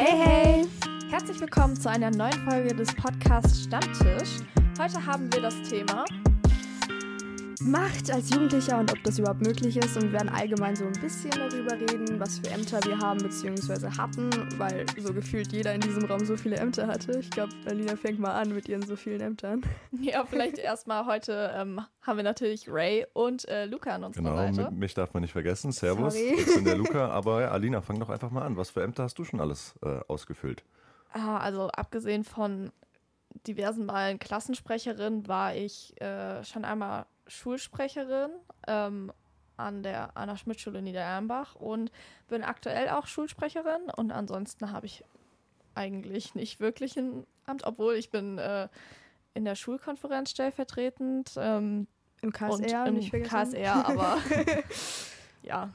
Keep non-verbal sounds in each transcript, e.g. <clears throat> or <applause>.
Hey, hey! Herzlich willkommen zu einer neuen Folge des Podcasts Stammtisch. Heute haben wir das Thema Macht als Jugendlicher und ob das überhaupt möglich ist. Und wir werden allgemein so ein bisschen darüber reden, was für Ämter wir haben bzw. hatten, weil so gefühlt jeder in diesem Raum so viele Ämter hatte. Ich glaube, Alina fängt mal an mit ihren so vielen Ämtern. <laughs> Ja, vielleicht erstmal heute ähm, haben wir natürlich Ray und äh, Luca an unserer genau, Seite. Genau, mich darf man nicht vergessen. Servus, Sorry. ich bin der <laughs> Luca. Aber ja, Alina, fang doch einfach mal an. Was für Ämter hast du schon alles äh, ausgefüllt? Ah, also abgesehen von diversen Malen Klassensprecherin war ich äh, schon einmal Schulsprecherin ähm, an der Anna-Schmidt-Schule Niederernbach und bin aktuell auch Schulsprecherin und ansonsten habe ich eigentlich nicht wirklich ein Amt, obwohl ich bin äh, in der Schulkonferenz stellvertretend ähm, Im und KSR, im nicht vergessen. KSR, aber <laughs> ja,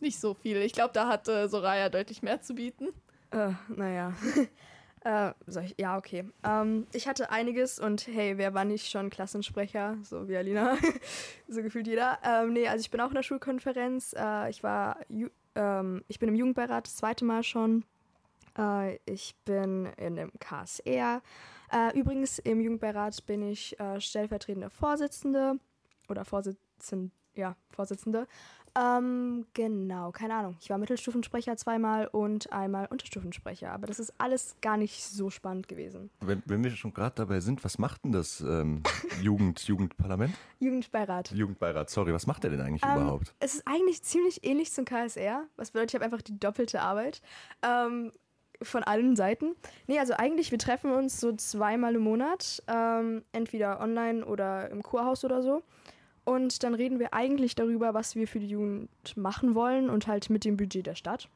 nicht so viel. Ich glaube, da hat äh, Soraya deutlich mehr zu bieten. Äh, naja. <laughs> äh, ich, ja, okay. Ähm, ich hatte einiges und hey, wer war nicht schon Klassensprecher? So wie Alina. <laughs> so gefühlt jeder. Ähm, nee, also ich bin auch in der Schulkonferenz. Äh, ich war, Ju ähm, ich bin im Jugendbeirat das zweite Mal schon. Äh, ich bin in dem KSR. Äh, übrigens, im Jugendbeirat bin ich äh, stellvertretende Vorsitzende oder Vorsitzende, ja, Vorsitzende. Ähm, genau, keine Ahnung. Ich war Mittelstufensprecher zweimal und einmal Unterstufensprecher, aber das ist alles gar nicht so spannend gewesen. Wenn, wenn wir schon gerade dabei sind, was macht denn das ähm, <laughs> Jugend, Jugendparlament? Jugendbeirat. Jugendbeirat, sorry, was macht der denn eigentlich Ähm, überhaupt? Es ist eigentlich ziemlich ähnlich zum KSR, was bedeutet, ich habe einfach die doppelte Arbeit. Ähm, von allen Seiten. Nee, also eigentlich, wir treffen uns so zweimal im Monat, ähm, entweder online oder im Kurhaus oder so. Und dann reden wir eigentlich darüber, was wir für die Jugend machen wollen und halt mit dem Budget der Stadt.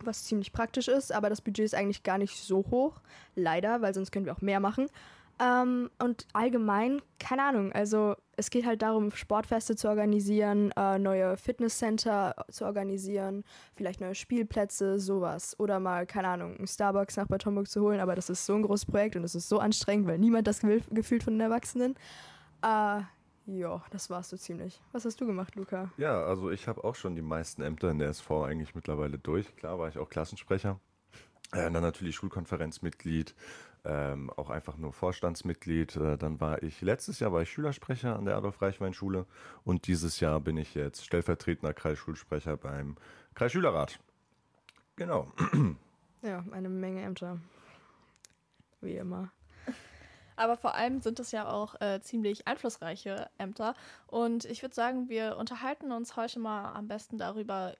Was ziemlich praktisch ist, aber das Budget ist eigentlich gar nicht so hoch. Leider, weil sonst können wir auch mehr machen. Ähm, und allgemein, keine Ahnung, also es geht halt darum, Sportfeste zu organisieren, äh, neue Fitnesscenter zu organisieren, vielleicht neue Spielplätze, sowas. Oder mal, keine Ahnung, einen Starbucks nach Bad Homburg zu holen, aber das ist so ein großes Projekt und es ist so anstrengend, weil niemand das will, gefühlt von den Erwachsenen. Äh, ja, das war's so ziemlich. Was hast du gemacht, Luca? Ja, also ich habe auch schon die meisten Ämter in der SV eigentlich mittlerweile durch. Klar war ich auch Klassensprecher. Äh, dann natürlich Schulkonferenzmitglied, ähm, auch einfach nur Vorstandsmitglied. Äh, dann war ich, letztes Jahr war ich Schülersprecher an der Adolf-Reichwein-Schule und dieses Jahr bin ich jetzt stellvertretender Kreisschulsprecher beim Kreisschülerrat. Genau. <clears throat> Ja, eine Menge Ämter. Wie immer. Aber vor allem sind es ja auch äh, ziemlich einflussreiche Ämter. Und ich würde sagen, wir unterhalten uns heute mal am besten darüber,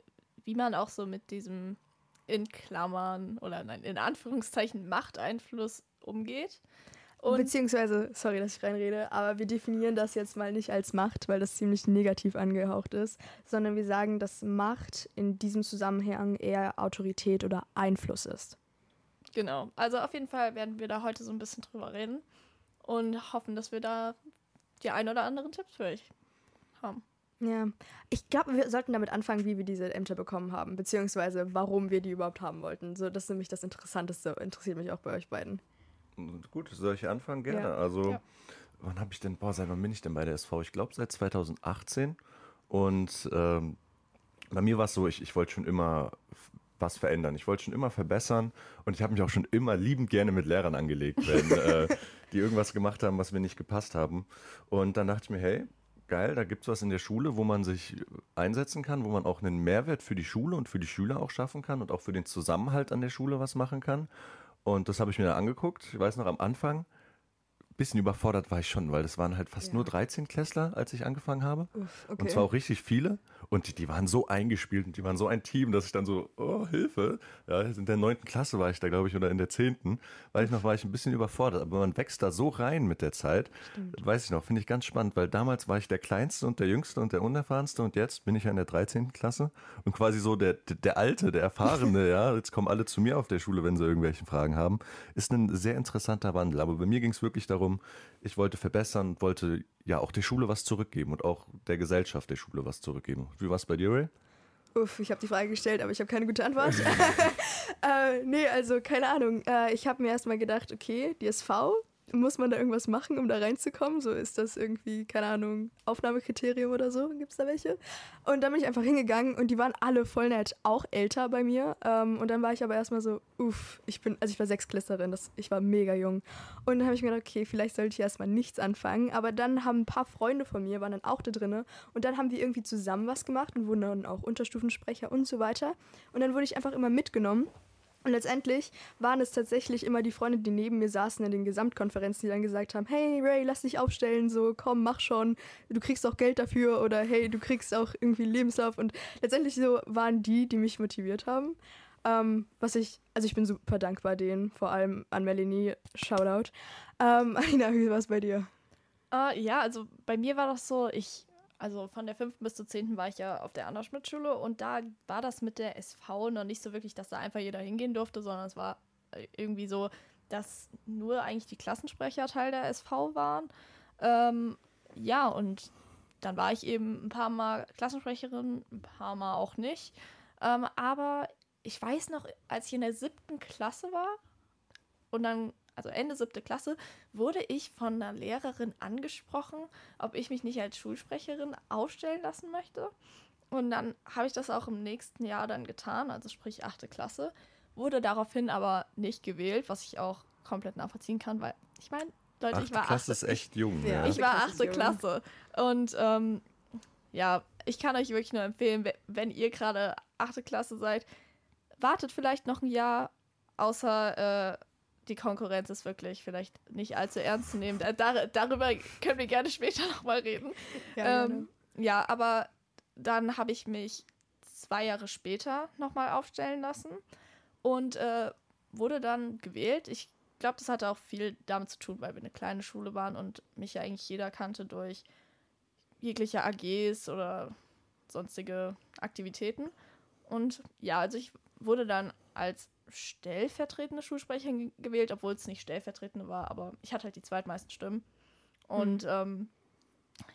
wie man auch so mit diesem in Klammern oder nein, in Anführungszeichen Machteinfluss umgeht. Und Beziehungsweise, sorry, dass ich reinrede, aber wir definieren das jetzt mal nicht als Macht, weil das ziemlich negativ angehaucht ist, sondern wir sagen, dass Macht in diesem Zusammenhang eher Autorität oder Einfluss ist. genau, also auf jeden Fall werden wir da heute so ein bisschen drüber reden und hoffen, dass wir da die ein oder anderen Tipps für euch haben. Ja, ich glaube, wir sollten damit anfangen, wie wir diese Ämter bekommen haben, beziehungsweise warum wir die überhaupt haben wollten. So, das ist nämlich das Interessanteste, interessiert mich auch bei euch beiden. Gut, soll ich anfangen? Gerne. Ja. Also, Ja. wann habe ich denn, boah, seit wann bin ich denn bei der SV? Ich glaube seit 2018. Und ähm, bei mir war es so, ich, ich wollte schon immer was verändern. Ich wollte schon immer verbessern und ich habe mich auch schon immer liebend gerne mit Lehrern angelegt, wenn äh, <laughs> die irgendwas gemacht haben, was mir nicht gepasst haben. Und dann dachte ich mir, hey, geil, da gibt es was in der Schule, wo man sich einsetzen kann, wo man auch einen Mehrwert für die Schule und für die Schüler auch schaffen kann und auch für den Zusammenhalt an der Schule was machen kann. Und das habe ich mir dann angeguckt. Ich weiß noch, am Anfang, bisschen überfordert war ich schon, weil das waren halt fast Ja. nur 13 Klässler, als ich angefangen habe. Uff, Und zwar auch richtig viele. Und die, die waren so eingespielt und die waren so ein Team, dass ich dann so, oh, Hilfe. Ja, in der neunten Klasse war ich da, glaube ich, oder in der zehnten. Weil ich noch war ich ein bisschen überfordert. Aber man wächst da so rein mit der Zeit. Weiß ich noch, finde ich ganz spannend, weil damals war ich der Kleinste und der Jüngste und der Unerfahrenste und jetzt bin ich ja in der 13. Klasse und quasi so der, der, der Alte, der Erfahrene, <laughs> ja. Jetzt kommen alle zu mir auf der Schule, wenn sie irgendwelche Fragen haben. Ist ein sehr interessanter Wandel. Aber bei mir ging es wirklich darum, ich wollte verbessern und wollte ja auch der Schule was zurückgeben und auch der Gesellschaft der Schule was zurückgeben. Wie war es bei dir, Ray? Uff, ich habe die Frage gestellt, aber ich habe keine gute Antwort. <laughs> <laughs> äh, nee, also keine Ahnung. Äh, ich habe mir erstmal gedacht, okay, die SV, muss man da irgendwas machen, um da reinzukommen? So ist das irgendwie, keine Ahnung, Aufnahmekriterium oder so? Gibt es da welche? Und dann bin ich einfach hingegangen und die waren alle voll nett, auch älter bei mir. Ähm, und dann war ich aber erstmal so, uff, ich bin, also ich war Sechsklässlerin, das, ich war mega jung. Und dann habe ich mir gedacht, okay, vielleicht sollte ich erstmal nichts anfangen. Aber dann haben ein paar Freunde von mir, waren dann auch da drinne. Und dann haben wir irgendwie zusammen was gemacht und wurden dann auch Unterstufensprecher und so weiter. Und dann wurde ich einfach immer mitgenommen. Und letztendlich waren es tatsächlich immer die Freunde, die neben mir saßen in den Gesamtkonferenzen, die dann gesagt haben, hey Ray, lass dich aufstellen, so komm, mach schon, du kriegst auch Geld dafür oder hey, du kriegst auch irgendwie Lebenslauf. Und letztendlich so waren die, die mich motiviert haben. Ähm, was ich, also ich bin super dankbar denen, vor allem an Melanie, Shoutout. Ähm, <laughs> Alina, wie war es bei dir? Uh, ja, also bei mir war das so, ich also von der 5. bis zur 10. war ich ja auf der Anna-Schmidt-Schule und da war das mit der SV noch nicht so wirklich, dass da einfach jeder hingehen durfte, sondern es war äh, irgendwie so, dass nur eigentlich die Klassensprecher Teil der SV waren. Ähm, ja, und dann war ich eben ein paar Mal Klassensprecherin, ein paar Mal auch nicht. Ähm, aber ich weiß noch, als ich in der siebten Klasse war und dann also Ende siebte Klasse, wurde ich von einer Lehrerin angesprochen, ob ich mich nicht als Schulsprecherin aufstellen lassen möchte. Und dann habe ich das auch im nächsten Jahr dann getan, also sprich achte Klasse, wurde daraufhin aber nicht gewählt, was ich auch komplett nachvollziehen kann, weil ich meine, Leute, achte ich war Klasse achte, ist echt jung. Ja. Ja. ich war achte. Klasse und ähm, ja, ich kann euch wirklich nur empfehlen, we- wenn ihr gerade achte Klasse seid, wartet vielleicht noch ein Jahr, außer äh, die Konkurrenz ist wirklich vielleicht nicht allzu ernst zu nehmen. Da, dar- darüber können wir gerne später <laughs> nochmal reden. ähm, ja, aber dann habe ich mich zwei Jahre später nochmal aufstellen lassen und äh, wurde dann gewählt. Ich glaube, das hatte auch viel damit zu tun, weil wir eine kleine Schule waren und mich ja eigentlich jeder kannte durch jegliche AGs oder sonstige Aktivitäten. Und ja, also ich wurde dann als stellvertretende Schulsprecherin ge- gewählt, obwohl es nicht stellvertretende war, aber ich hatte halt die zweitmeisten Stimmen. Und ähm,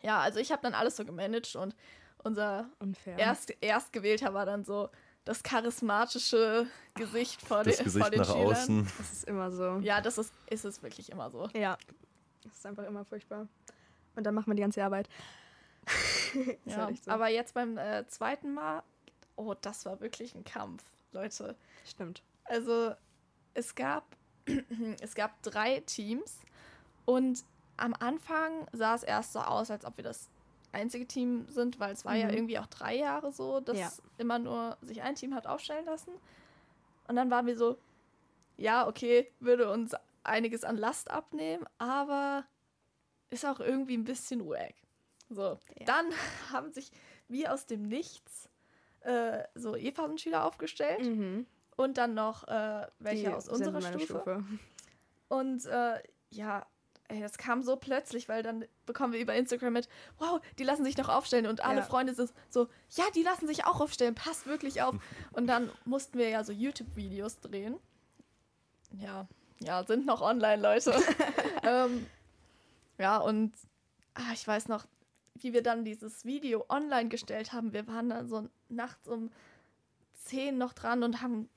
ja, also ich habe dann alles so gemanagt und unser Unfair. erst, Erstgewählter war dann so das charismatische Gesicht vor, Das den, Gesicht vor den nach Schülern. außen. Das ist immer so. Ja, das ist, ist es wirklich immer so. Ja. Das ist einfach immer furchtbar. Und dann macht man die ganze Arbeit. <laughs> Ja, halt so. aber jetzt beim äh, zweiten Mal, oh, das war wirklich ein Kampf, Leute. Stimmt. Also es gab, <clears throat> es gab drei Teams und am Anfang sah es erst so aus, als ob wir das einzige Team sind, weil es war ja Mhm. irgendwie auch drei Jahre so, dass Ja. immer nur sich ein Team hat aufstellen lassen. Und dann waren wir so, ja, okay, würde uns einiges an Last abnehmen, aber ist auch irgendwie ein bisschen wack. So, Ja. dann <laughs> haben sich wie aus dem Nichts äh, so E-Phasenschüler aufgestellt Mhm. Und dann noch äh, welche Die aus unserer meine Stufe. Und äh, ja, ey, das kam so plötzlich, weil dann bekommen wir über Instagram mit, wow, die lassen sich noch aufstellen und alle Ja. Freunde sind so, ja, die lassen sich auch aufstellen, passt wirklich auf. <laughs> Und dann mussten wir ja so YouTube-Videos drehen. Ja, ja, sind noch online, Leute. <laughs> ähm, ja, und ah, ich weiß noch, wie wir dann dieses Video online gestellt haben. Wir waren dann so nachts um 10 noch dran und haben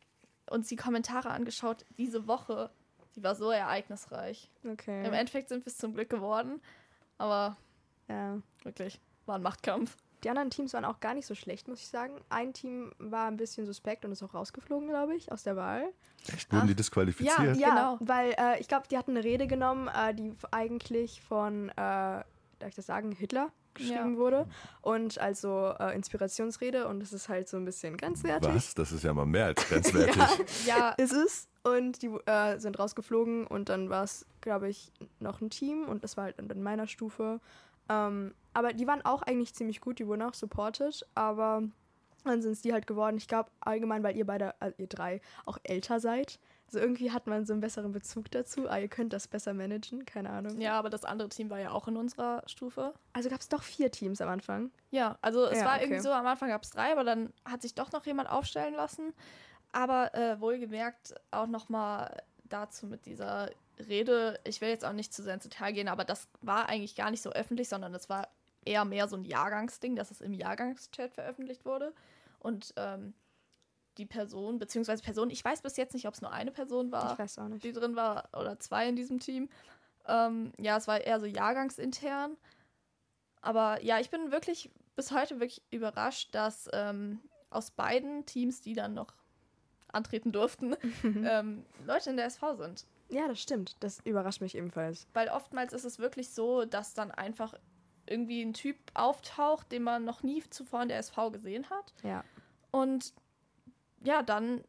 uns die Kommentare angeschaut. Diese Woche, die war so ereignisreich. Okay. Im Endeffekt sind wir es zum Glück geworden, aber ja. wirklich, war ein Machtkampf. Die anderen Teams waren auch gar nicht so schlecht, muss ich sagen. Ein Team war ein bisschen suspekt und ist auch rausgeflogen, glaube ich, aus der Wahl. Echt, wurden die Ach, disqualifiziert? Ja. Genau. weil äh, ich glaube, die hatten eine Rede genommen, äh, die eigentlich von, äh, darf ich das sagen, Hitler geschrieben Ja. wurde. Und also äh, Inspirationsrede und es ist halt so ein bisschen grenzwertig. Was? Das ist ja mal mehr als <laughs> grenzwertig. Ja, <laughs> Ist es. Und die äh, sind rausgeflogen und dann war es, glaube ich, noch ein Team und das war halt in meiner Stufe. Ähm, aber die waren auch eigentlich ziemlich gut, die wurden auch supported, aber dann sind es die halt geworden. Ich glaube allgemein, weil ihr beide, also ihr drei, auch älter seid. Also irgendwie hat man so einen besseren Bezug dazu. Ah, ihr könnt das besser managen, keine Ahnung. ja, aber das andere Team war ja auch in unserer Stufe. Also gab es doch vier Teams am Anfang. Ja, also es Ja, war okay. irgendwie so, am Anfang gab es drei, aber dann hat sich doch noch jemand aufstellen lassen. Aber äh, wohlgemerkt auch nochmal dazu mit dieser Rede, ich will jetzt auch nicht zu sehr ins Detail gehen, aber das war eigentlich gar nicht so öffentlich, sondern das war eher mehr so ein Jahrgangsding, dass es im Jahrgangschat veröffentlicht wurde. Und ähm, die Person, beziehungsweise Person, ich weiß bis jetzt nicht, ob es nur eine Person war die drin war oder zwei in diesem Team. Ähm, ja, es war eher so jahrgangsintern. Aber ja, ich bin wirklich bis heute wirklich überrascht, dass ähm, aus beiden Teams, die dann noch antreten durften, <laughs> ähm, Leute in der SV sind. Ja, das stimmt. Das überrascht mich ebenfalls. Weil oftmals ist es wirklich so, dass dann einfach irgendwie ein Typ auftaucht, den man noch nie zuvor in der SV gesehen hat. Ja. Und ja, dann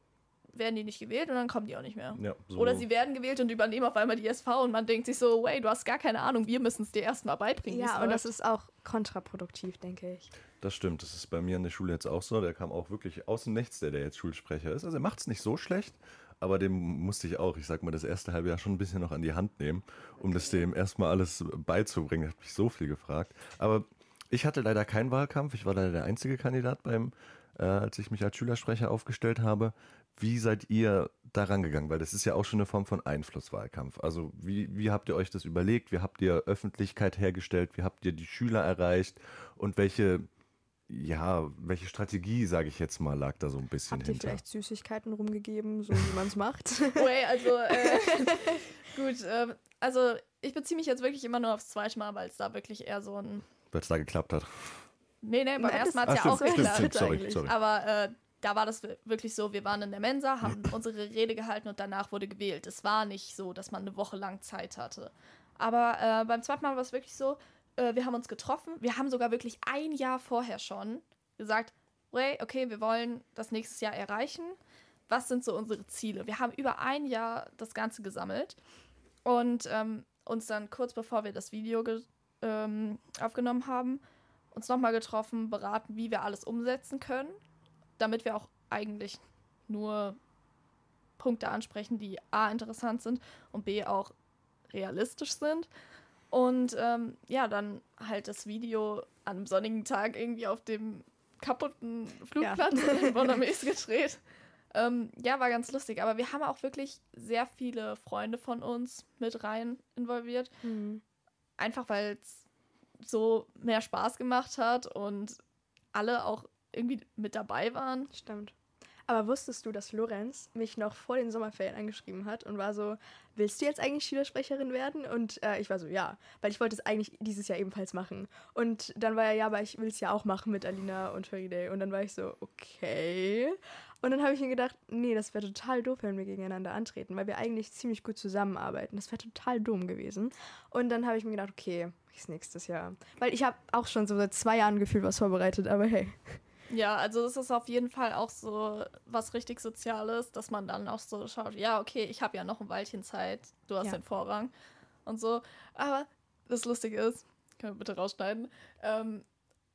werden die nicht gewählt und dann kommen die auch nicht mehr. Ja, so. Oder sie werden gewählt und übernehmen auf einmal die SV und man denkt sich so, wait, du hast gar keine Ahnung, wir müssen es dir erstmal beibringen. Ja, und das ist auch kontraproduktiv, denke ich. Das stimmt, das ist bei mir in der Schule jetzt auch so. Der kam auch wirklich aus dem Nichts, der, der jetzt Schulsprecher ist. Also er macht es nicht so schlecht, aber dem musste ich auch, ich sag mal, das erste halbe Jahr schon ein bisschen noch an die Hand nehmen, um das dem erstmal alles beizubringen. Hat mich so viel gefragt. Aber ich hatte leider keinen Wahlkampf. Ich war leider der einzige Kandidat beim, äh, als ich mich als Schülersprecher aufgestellt habe. Wie seid ihr da rangegangen? Weil das ist ja auch schon eine Form von Einflusswahlkampf. Also wie, wie habt ihr euch das überlegt? Wie habt ihr Öffentlichkeit hergestellt? Wie habt ihr die Schüler erreicht? Und welche, ja, welche Strategie, sage ich jetzt mal, lag da so ein bisschen Habt ihr hinter? vielleicht Süßigkeiten rumgegeben, so wie man es macht? <laughs> <laughs> Wait, also, äh, <laughs> gut, ähm, also ich beziehe mich jetzt wirklich immer nur aufs zweite Mal, weil es da wirklich eher so ein. Weil es da geklappt hat. Nee, nee, beim ersten Mal hat es ja auch geklappt. sorry, sorry. Aber äh, da war das wi- wirklich so, wir waren in der Mensa, haben unsere Rede gehalten und danach wurde gewählt. Es war nicht so, dass man eine Woche lang Zeit hatte. Aber äh, beim zweiten Mal war es wirklich so, äh, wir haben uns getroffen. Wir haben sogar wirklich ein Jahr vorher schon gesagt, hey, okay, wir wollen das nächstes Jahr erreichen. Was sind so unsere Ziele? Wir haben über ein Jahr das Ganze gesammelt und ähm, uns dann kurz bevor wir das Video ähm, aufgenommen haben, uns nochmal getroffen, beraten, wie wir alles umsetzen können, damit wir auch eigentlich nur Punkte ansprechen, die A interessant sind und B auch realistisch sind. Und ähm, ja, dann halt das Video an einem sonnigen Tag irgendwie auf dem kaputten Flugplatz in Bonnermes <laughs> gedreht. Ähm, ja, war ganz lustig. Aber wir haben auch wirklich sehr viele Freunde von uns mit rein involviert. Hm. Einfach weil es so mehr Spaß gemacht hat und alle auch irgendwie mit dabei waren. Stimmt. Aber wusstest du, dass Lorenz mich noch vor den Sommerferien angeschrieben hat und war so, willst du jetzt eigentlich Schülersprecherin werden? Und äh, ich war so, ja, weil ich wollte es eigentlich dieses Jahr ebenfalls machen. Und dann war er, ja, aber ich will es ja auch machen mit Alina und Feride. Und dann war ich so, okay. Und dann habe ich mir gedacht, nee, das wäre total doof, wenn wir gegeneinander antreten, weil wir eigentlich ziemlich gut zusammenarbeiten. Das wäre total dumm gewesen. Und dann habe ich mir gedacht, okay, ich nächstes Jahr. Weil ich habe auch schon so seit zwei Jahren gefühlt was vorbereitet, aber hey. Ja, also es ist auf jeden Fall auch so was richtig Soziales, dass man dann auch so schaut, ja, okay, ich habe ja noch ein Weilchen Zeit, du hast Ja. den Vorrang und so. Aber das Lustige ist, können wir bitte rausschneiden, ähm,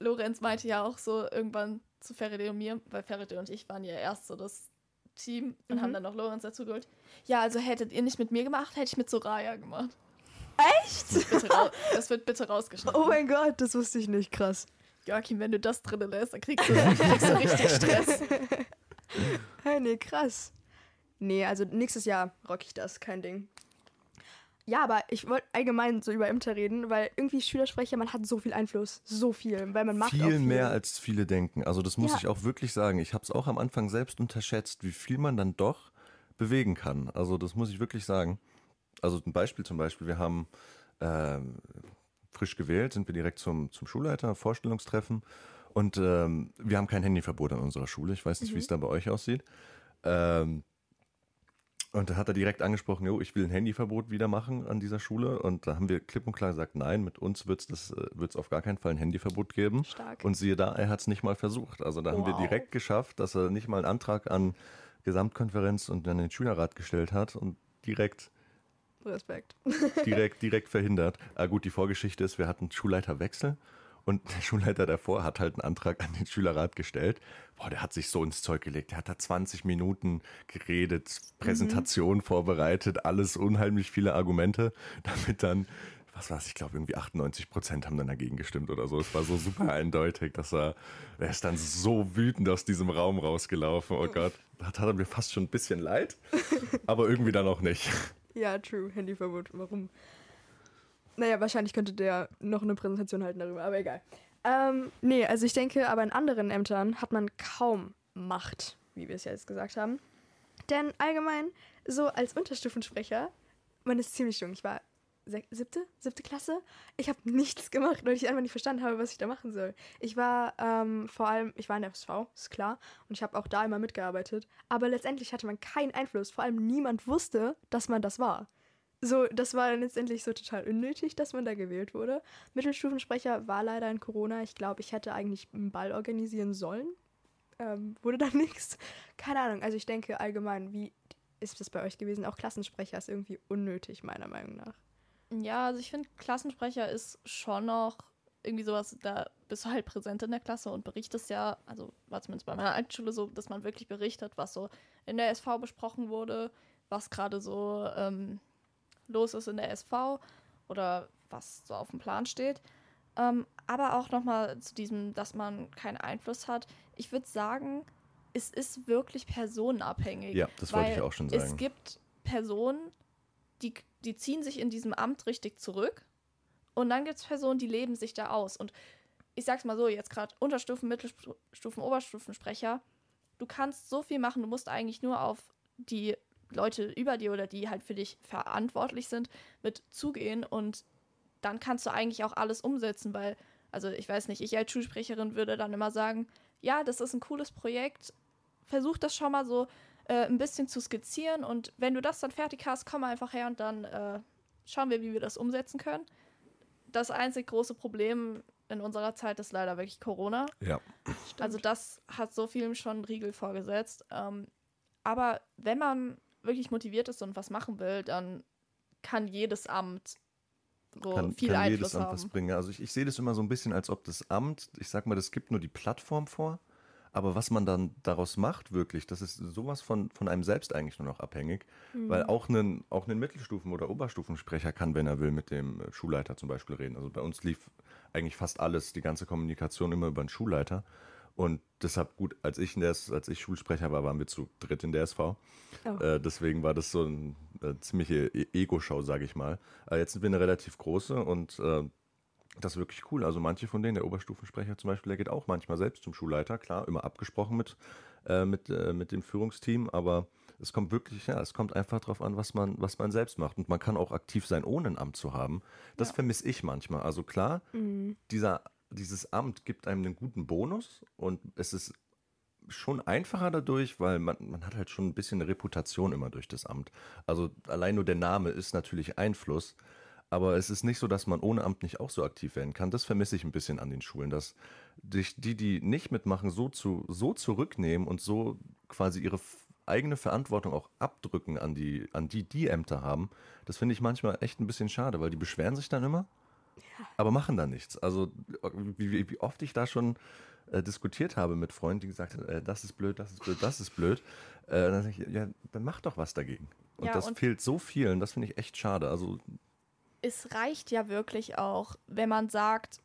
Lorenz meinte ja auch so irgendwann zu Feride und mir, weil Feride und ich waren ja erst so das Team und Mhm. haben dann noch Lorenz dazu geholt. Ja, also hättet ihr nicht mit mir gemacht, hätte ich mit Soraya gemacht. Echt? Bitte das wird bitte rausgeschnitten. Oh mein Gott, das wusste ich nicht, krass. Joachim, wenn du das drin lässt, dann kriegst du, <laughs> kriegst du richtig Stress. <laughs> Hey, nee, krass. Nee, also nächstes Jahr rock ich das, kein Ding. Ja, aber ich wollte allgemein so über Ämter reden, weil irgendwie Schülersprecher, man hat so viel Einfluss, so viel, weil man macht auch Viel viel. mehr als viele denken. Also das muss Ja. ich auch wirklich sagen. Ich habe es auch am Anfang selbst unterschätzt, wie viel man dann doch bewegen kann. Also das muss ich wirklich sagen. Also ein Beispiel zum Beispiel, wir haben ähm, frisch gewählt, sind wir direkt zum, zum Schulleiter, Vorstellungstreffen und ähm, wir haben kein Handyverbot an unserer Schule. Ich weiß nicht, wie es da bei euch aussieht. Ähm, und da hat er direkt angesprochen, jo, ich will ein Handyverbot wieder machen an dieser Schule. Und da haben wir klipp und klar gesagt, nein, mit uns wird es äh, wird's auf gar keinen Fall ein Handyverbot geben. Stark. Und siehe da, er hat es nicht mal versucht. Also da haben wir Wow. direkt geschafft, dass er nicht mal einen Antrag an Gesamtkonferenz und an den Schülerrat gestellt hat und direkt, Respekt. <laughs> direkt, direkt verhindert. Ah, gut, die Vorgeschichte ist, wir hatten Schulleiterwechsel und <laughs> der Schulleiter davor hat halt einen Antrag an den Schülerrat gestellt. Boah, der hat sich so ins Zeug gelegt. Der hat da 20 Minuten geredet, Präsentation vorbereitet, alles unheimlich viele Argumente, <laughs> damit dann, was war's, ich glaube irgendwie 98 Prozent haben dann dagegen gestimmt oder so. Es war so super eindeutig, dass er, er ist dann so wütend aus diesem Raum rausgelaufen. Oh Gott, da tat er mir fast schon ein bisschen leid, aber irgendwie dann auch nicht. Ja, true, Handyverbot, warum? Naja, wahrscheinlich könnte der noch eine Präsentation halten darüber, aber egal. Ähm, nee, also ich denke, aber in anderen Ämtern hat man kaum Macht, wie wir es ja jetzt gesagt haben. Denn allgemein, so als Unterstufensprecher, man ist ziemlich jung. Ich war siebte, siebte Klasse. Ich habe nichts gemacht, weil ich einfach nicht verstanden habe, was ich da machen soll. Ich war ähm, vor allem, ich war in der FSV, ist klar, und ich habe auch da immer mitgearbeitet. Aber letztendlich hatte man keinen Einfluss. Vor allem niemand wusste, dass man das war. So, das war dann letztendlich so total unnötig, dass man da gewählt wurde. Mittelstufensprecher war leider in Corona. Ich glaube, ich hätte eigentlich einen Ball organisieren sollen. Ähm, wurde dann <laughs> nichts. Keine Ahnung. Also ich denke allgemein, wie ist das bei euch gewesen? Auch Klassensprecher ist irgendwie unnötig, meiner Meinung nach. Ja, also ich finde, Klassensprecher ist schon noch irgendwie sowas, da bist du halt präsent in der Klasse und berichtest ja, also war zumindest bei meiner alten Schule so, dass man wirklich berichtet, was so in der SV besprochen wurde, was gerade so ähm, los ist in der SV oder was so auf dem Plan steht. Ähm, aber auch nochmal zu diesem, dass man keinen Einfluss hat. Ich würde sagen, es ist wirklich personenabhängig. Ja, das wollte ich auch schon Es sagen. gibt Personen, die, die ziehen sich in diesem Amt richtig zurück. Und dann gibt es Personen, die leben sich da aus. Und ich sag's mal so, jetzt gerade Unterstufen, Mittelstufen, Oberstufensprecher, du kannst so viel machen, du musst eigentlich nur auf die Leute über dir oder die halt für dich verantwortlich sind, mit zugehen und dann kannst du eigentlich auch alles umsetzen, weil, also ich weiß nicht, ich als Schulsprecherin würde dann immer sagen, ja, das ist ein cooles Projekt, versuch das schon mal so äh, ein bisschen zu skizzieren und wenn du das dann fertig hast, komm einfach her und dann äh, schauen wir, wie wir das umsetzen können. Das einzig große Problem in unserer Zeit ist leider wirklich Corona. Ja. Also das hat so vielem schon einen Riegel vorgesetzt. Ähm, aber wenn man wirklich motiviert ist und was machen will, dann kann jedes Amt so kann, viel kann Einfluss jedes Amt haben. was bringen. Also ich, ich sehe das immer so ein bisschen, als ob das Amt, ich sag mal, das gibt nur die Plattform vor, aber was man dann daraus macht, wirklich, das ist sowas von, von einem selbst eigentlich nur noch abhängig. Weil auch ein, auch ein Mittelstufen- oder Oberstufensprecher kann, wenn er will, mit dem äh, Schulleiter zum Beispiel reden. Also bei uns lief eigentlich fast alles, die ganze Kommunikation immer über den Schulleiter. Und deshalb gut, als ich, in der, als ich Schulsprecher war, waren wir zu dritt in der SV. Oh. Äh, deswegen war das so eine äh, ziemliche E- Ego-Show, sage ich mal. Äh, jetzt sind wir eine relativ große und äh, das ist wirklich cool. Also manche von denen, der Oberstufensprecher zum Beispiel, der geht auch manchmal selbst zum Schulleiter, klar, immer abgesprochen mit, äh, mit, äh, mit dem Führungsteam, aber es kommt wirklich, ja, es kommt einfach darauf an, was man, was man selbst macht. Und man kann auch aktiv sein, ohne ein Amt zu haben. Das vermisse ich manchmal. Also klar, dieser, dieses Amt gibt einem einen guten Bonus und es ist schon einfacher dadurch, weil man, man hat halt schon ein bisschen eine Reputation immer durch das Amt. Also allein nur der Name ist natürlich Einfluss, aber es ist nicht so, dass man ohne Amt nicht auch so aktiv werden kann. Das vermisse ich ein bisschen an den Schulen, dass sich die, die nicht mitmachen, so, zu, so zurücknehmen und so quasi ihre eigene Verantwortung auch abdrücken an die, an die, die Ämter haben. Das finde ich manchmal echt ein bisschen schade, weil die beschweren sich dann immer, aber machen dann nichts. Also wie, wie, wie oft ich da schon äh, diskutiert habe mit Freunden, die gesagt haben, äh, das ist blöd, das ist blöd, das ist blöd. Äh, dann sage ich, ja, dann mach doch was dagegen. Und Ja, das und- fehlt so vielen, das finde ich echt schade. Also es reicht ja wirklich auch, wenn man sagt,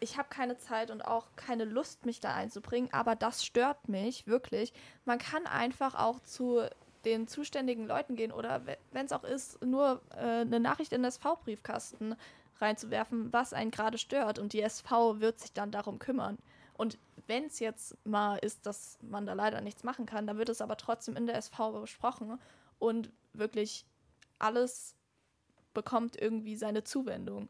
ich habe keine Zeit und auch keine Lust, mich da einzubringen, aber das stört mich wirklich. Man kann einfach auch zu den zuständigen Leuten gehen oder wenn es auch ist, nur äh, eine Nachricht in den SV-Briefkasten reinzuwerfen, was einen gerade stört und die SV wird sich dann darum kümmern. Und wenn es jetzt mal ist, dass man da leider nichts machen kann, dann wird es aber trotzdem in der SV besprochen und wirklich alles bekommt irgendwie seine Zuwendung.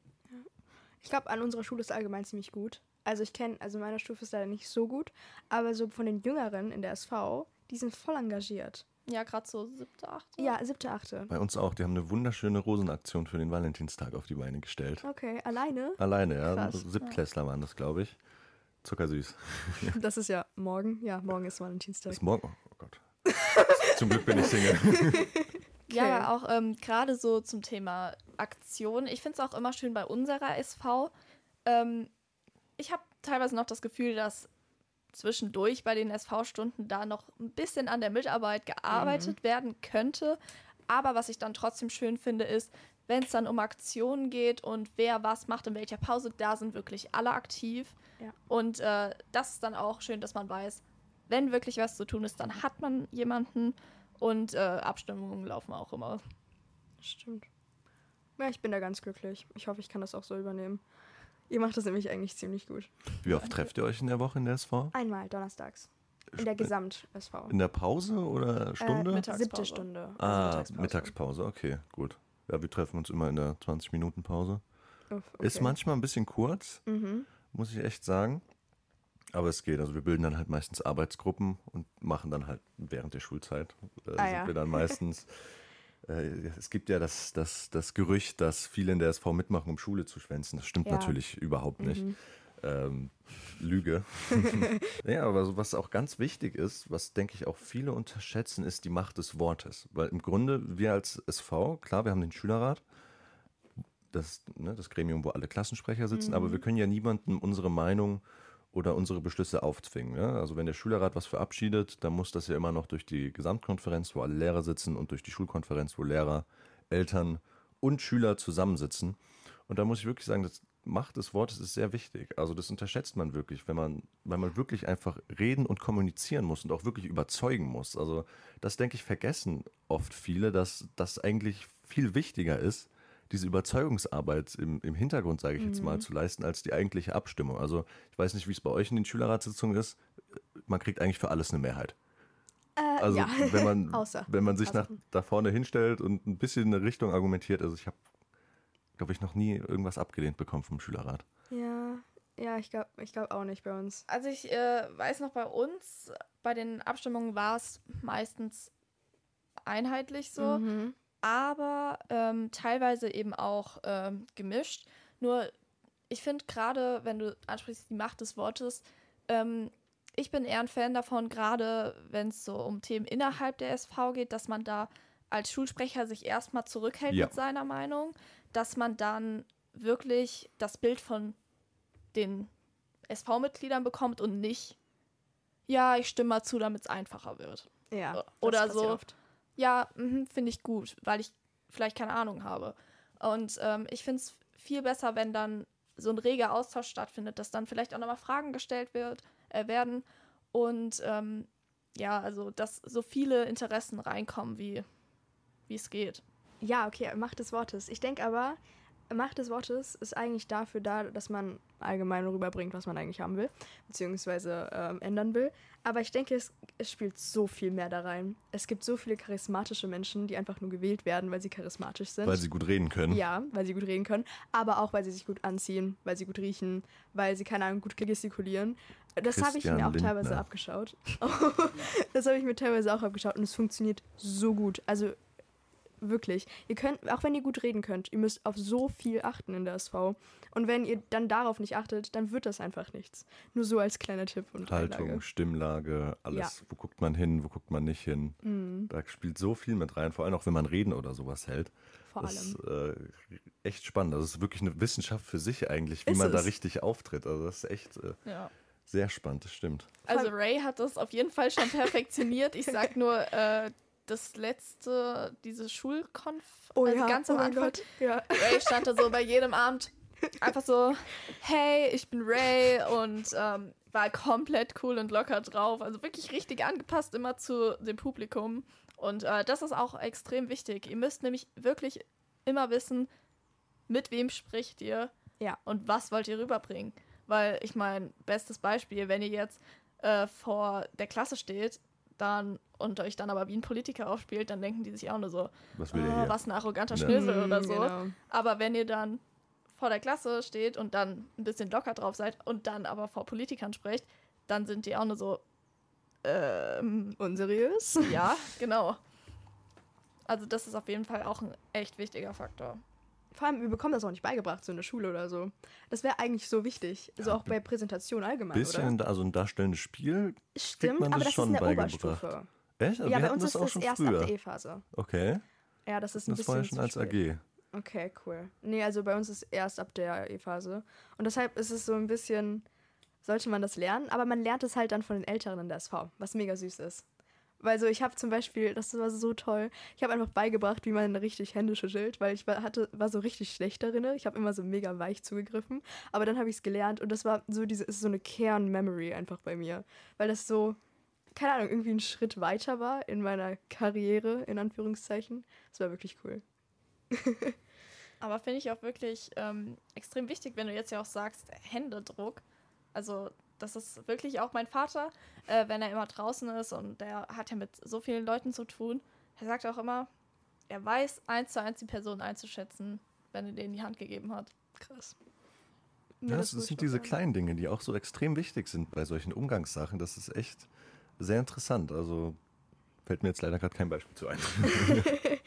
Ich glaube, an unserer Schule ist allgemein ziemlich gut. Also ich kenne, also meine Stufe ist leider nicht so gut, aber so von den Jüngeren in der SV, die sind voll engagiert. Ja, gerade so siebte, achte. Ja, siebte, achte. bei uns auch, die haben eine wunderschöne Rosenaktion für den Valentinstag auf die Beine gestellt. Okay, alleine? Alleine, ja. Krass. Siebtklässler waren das, glaube ich. Zuckersüß. <laughs> Das ist ja morgen. Ja, morgen ist Valentinstag. Ist morgen. Oh Gott. Zum Glück bin ich Single. <laughs> Ja, aber auch ähm, gerade so zum Thema Aktion. Ich finde es auch immer schön bei unserer SV. Ähm, ich habe teilweise noch das Gefühl, dass zwischendurch bei den SV-Stunden da noch ein bisschen an der Mitarbeit gearbeitet werden könnte. Aber was ich dann trotzdem schön finde, ist, wenn es dann um Aktionen geht und wer was macht in welcher Pause, da sind wirklich alle aktiv. Ja. Und äh, das ist dann auch schön, dass man weiß, wenn wirklich was zu tun ist, dann hat man jemanden. Und äh, Abstimmungen laufen auch immer. Stimmt. Ja, ich bin da ganz glücklich. Ich hoffe, ich kann das auch so übernehmen. Ihr macht das nämlich eigentlich ziemlich gut. Wie oft trefft ihr euch in der Woche in der SV? Einmal donnerstags. In der Gesamt-SV. In der Pause oder Stunde? Mittagspause. Siebte Stunde. also ah, Mittagspause. Mittagspause. okay, gut. Ja, wir treffen uns immer in der 20-Minuten-Pause. Uff, Ist okay. manchmal ein bisschen kurz, Mhm. muss ich echt sagen. Aber es geht. Also wir bilden dann halt meistens Arbeitsgruppen und machen dann halt während der Schulzeit. Äh, Ah, sind ja. wir dann <laughs> meistens. äh, es gibt ja das, das, das Gerücht, dass viele in der SV mitmachen, um Schule zu schwänzen. Das stimmt Ja. natürlich überhaupt nicht. Mhm. Ähm, Lüge. <laughs> <laughs> ja, aber so, was auch ganz wichtig ist, was denke ich auch viele unterschätzen, ist die Macht des Wortes. Weil im Grunde, wir als SV, klar, wir haben den Schülerrat, das, ne, das Gremium, wo alle Klassensprecher sitzen, aber wir können ja niemandem unsere Meinung oder unsere Beschlüsse aufzwingen. Also wenn der Schülerrat was verabschiedet, dann muss das ja immer noch durch die Gesamtkonferenz, wo alle Lehrer sitzen und durch die Schulkonferenz, wo Lehrer, Eltern und Schüler zusammensitzen. Und da muss ich wirklich sagen, das Macht des Wortes ist sehr wichtig. Also das unterschätzt man wirklich, wenn man, weil man wirklich einfach reden und kommunizieren muss und auch wirklich überzeugen muss. Also das denke ich vergessen oft viele, dass das eigentlich viel wichtiger ist, diese Überzeugungsarbeit im, im Hintergrund, sage ich jetzt mal, zu leisten, als die eigentliche Abstimmung. Also ich weiß nicht, wie es bei euch in den Schülerratssitzungen ist. Man kriegt eigentlich für alles eine Mehrheit. Äh, Also ja. wenn man <laughs> Außer wenn man sich nach, da vorne hinstellt und ein bisschen in eine Richtung argumentiert, also ich habe, glaube ich, noch nie irgendwas abgelehnt bekommen vom Schülerrat. Ja, ja, ich glaube ich glaub auch nicht bei uns. Also ich äh, weiß noch, bei uns, bei den Abstimmungen war es meistens einheitlich so, Mhm. Aber ähm, teilweise eben auch ähm, gemischt. Nur ich finde gerade, wenn du ansprichst die Macht des Wortes, ähm, ich bin eher ein Fan davon, gerade wenn es so um Themen innerhalb der SV geht, dass man da als Schulsprecher sich erstmal zurückhält Ja. mit seiner Meinung, dass man dann wirklich das Bild von den SV-Mitgliedern bekommt und nicht, ja, ich stimme mal zu, damit es einfacher wird. Ja. das Oder so. oft. Ja, mhm, finde ich gut, weil ich vielleicht keine Ahnung habe. Und ähm, ich finde es viel besser, wenn dann so ein reger Austausch stattfindet, dass dann vielleicht auch nochmal Fragen gestellt wird, äh, werden und ähm, ja, also dass so viele Interessen reinkommen, wie wie es geht. Ja, okay, Macht des Wortes. Ich denke aber, Macht des Wortes ist eigentlich dafür da, dass man allgemein rüberbringt, was man eigentlich haben will, beziehungsweise ähm, ändern will. Aber ich denke, es, es spielt so viel mehr da rein. Es gibt so viele charismatische Menschen, die einfach nur gewählt werden, weil sie charismatisch sind. Weil sie gut reden können. Ja, weil sie gut reden können, aber auch, weil sie sich gut anziehen, weil sie gut riechen, weil sie, keine Ahnung, gut gestikulieren. Das habe ich mir auch teilweise Lindner. abgeschaut. <laughs> das habe ich mir teilweise auch abgeschaut und es funktioniert so gut. Also wirklich, ihr könnt, auch wenn ihr gut reden könnt, ihr müsst auf so viel achten in der SV. Und wenn ihr dann darauf nicht achtet, dann wird das einfach nichts. Nur so als kleiner Tipp und Haltung, Einlage. Stimmlage, alles. Wo guckt man hin, wo guckt man nicht hin. Mhm, Da spielt so viel mit rein, vor allem auch wenn man Reden oder sowas hält. vor das allem. ist äh, echt spannend. Das ist wirklich eine Wissenschaft für sich eigentlich, wie Ist man da es. richtig auftritt. Also das ist echt äh, Ja. sehr spannend, das stimmt. Also Ray hat das auf jeden Fall schon perfektioniert. Ich <laughs> sag nur, äh, das letzte, diese Schulkonf, also ganz am oh mein Anfang, Gott. Ja. Ray stand da so bei jedem Abend einfach so, hey, ich bin Ray und ähm, war komplett cool und locker drauf. Also wirklich richtig angepasst immer zu dem Publikum. Und äh, das ist auch extrem wichtig. Ihr müsst nämlich wirklich immer wissen, mit wem spricht ihr Ja. und was wollt ihr rüberbringen. Weil ich meine, bestes Beispiel, wenn ihr jetzt äh, vor der Klasse steht dann und euch dann aber wie ein Politiker aufspielt, dann denken die sich auch nur so, Was will oh, was ein arroganter Ja. Schnösel Mhm, oder so. genau. Aber wenn ihr dann vor der Klasse steht und dann ein bisschen locker drauf seid und dann aber vor Politikern sprecht, dann sind die auch nur so, ähm, Unseriös? ja, genau. Also das ist auf jeden Fall auch ein echt wichtiger Faktor. Vor allem, wir bekommen das auch nicht beigebracht, so in der Schule oder so. Das wäre eigentlich so wichtig. So auch bei Präsentationen allgemein, Bisschen, oder? also ein darstellendes Spiel. Stimmt, man aber das das ist schon in der beigebracht. Oberstufe. Echt? Also ja, bei uns das ist auch das schon erst ab früher. der E-Phase. Okay. Ja, das ist ein Das bisschen war ja schon als. AG. Okay, cool. Nee, also bei uns ist erst ab der E-Phase. Und deshalb ist es so ein bisschen, sollte man das lernen, aber man lernt es halt dann von den Älteren in der SV, was mega süß ist. Weil so, ich habe zum Beispiel, das war so toll, ich habe einfach beigebracht, wie man richtig Hände schüttelt, weil ich war, hatte, war so richtig schlecht darin. Ich habe immer so mega weich zugegriffen. Aber dann habe ich es gelernt und das war so diese, ist so eine Kern-Memory einfach bei mir. Weil das so, keine Ahnung, irgendwie ein Schritt weiter war in meiner Karriere, in Anführungszeichen. Das war wirklich cool. <laughs> Aber finde ich auch wirklich ähm, extrem wichtig, wenn du jetzt ja auch sagst, Händedruck. Also, das ist wirklich auch mein Vater, äh, wenn er immer draußen ist und der hat ja mit so vielen Leuten zu tun. Er sagt auch immer, er weiß eins zu eins die Person einzuschätzen, wenn er denen die Hand gegeben hat. Krass. Ja, das, das sind diese kleinen Dinge, die auch so extrem wichtig sind bei solchen Umgangssachen. Das ist echt sehr interessant. Also fällt mir jetzt leider gerade kein Beispiel zu ein. <laughs>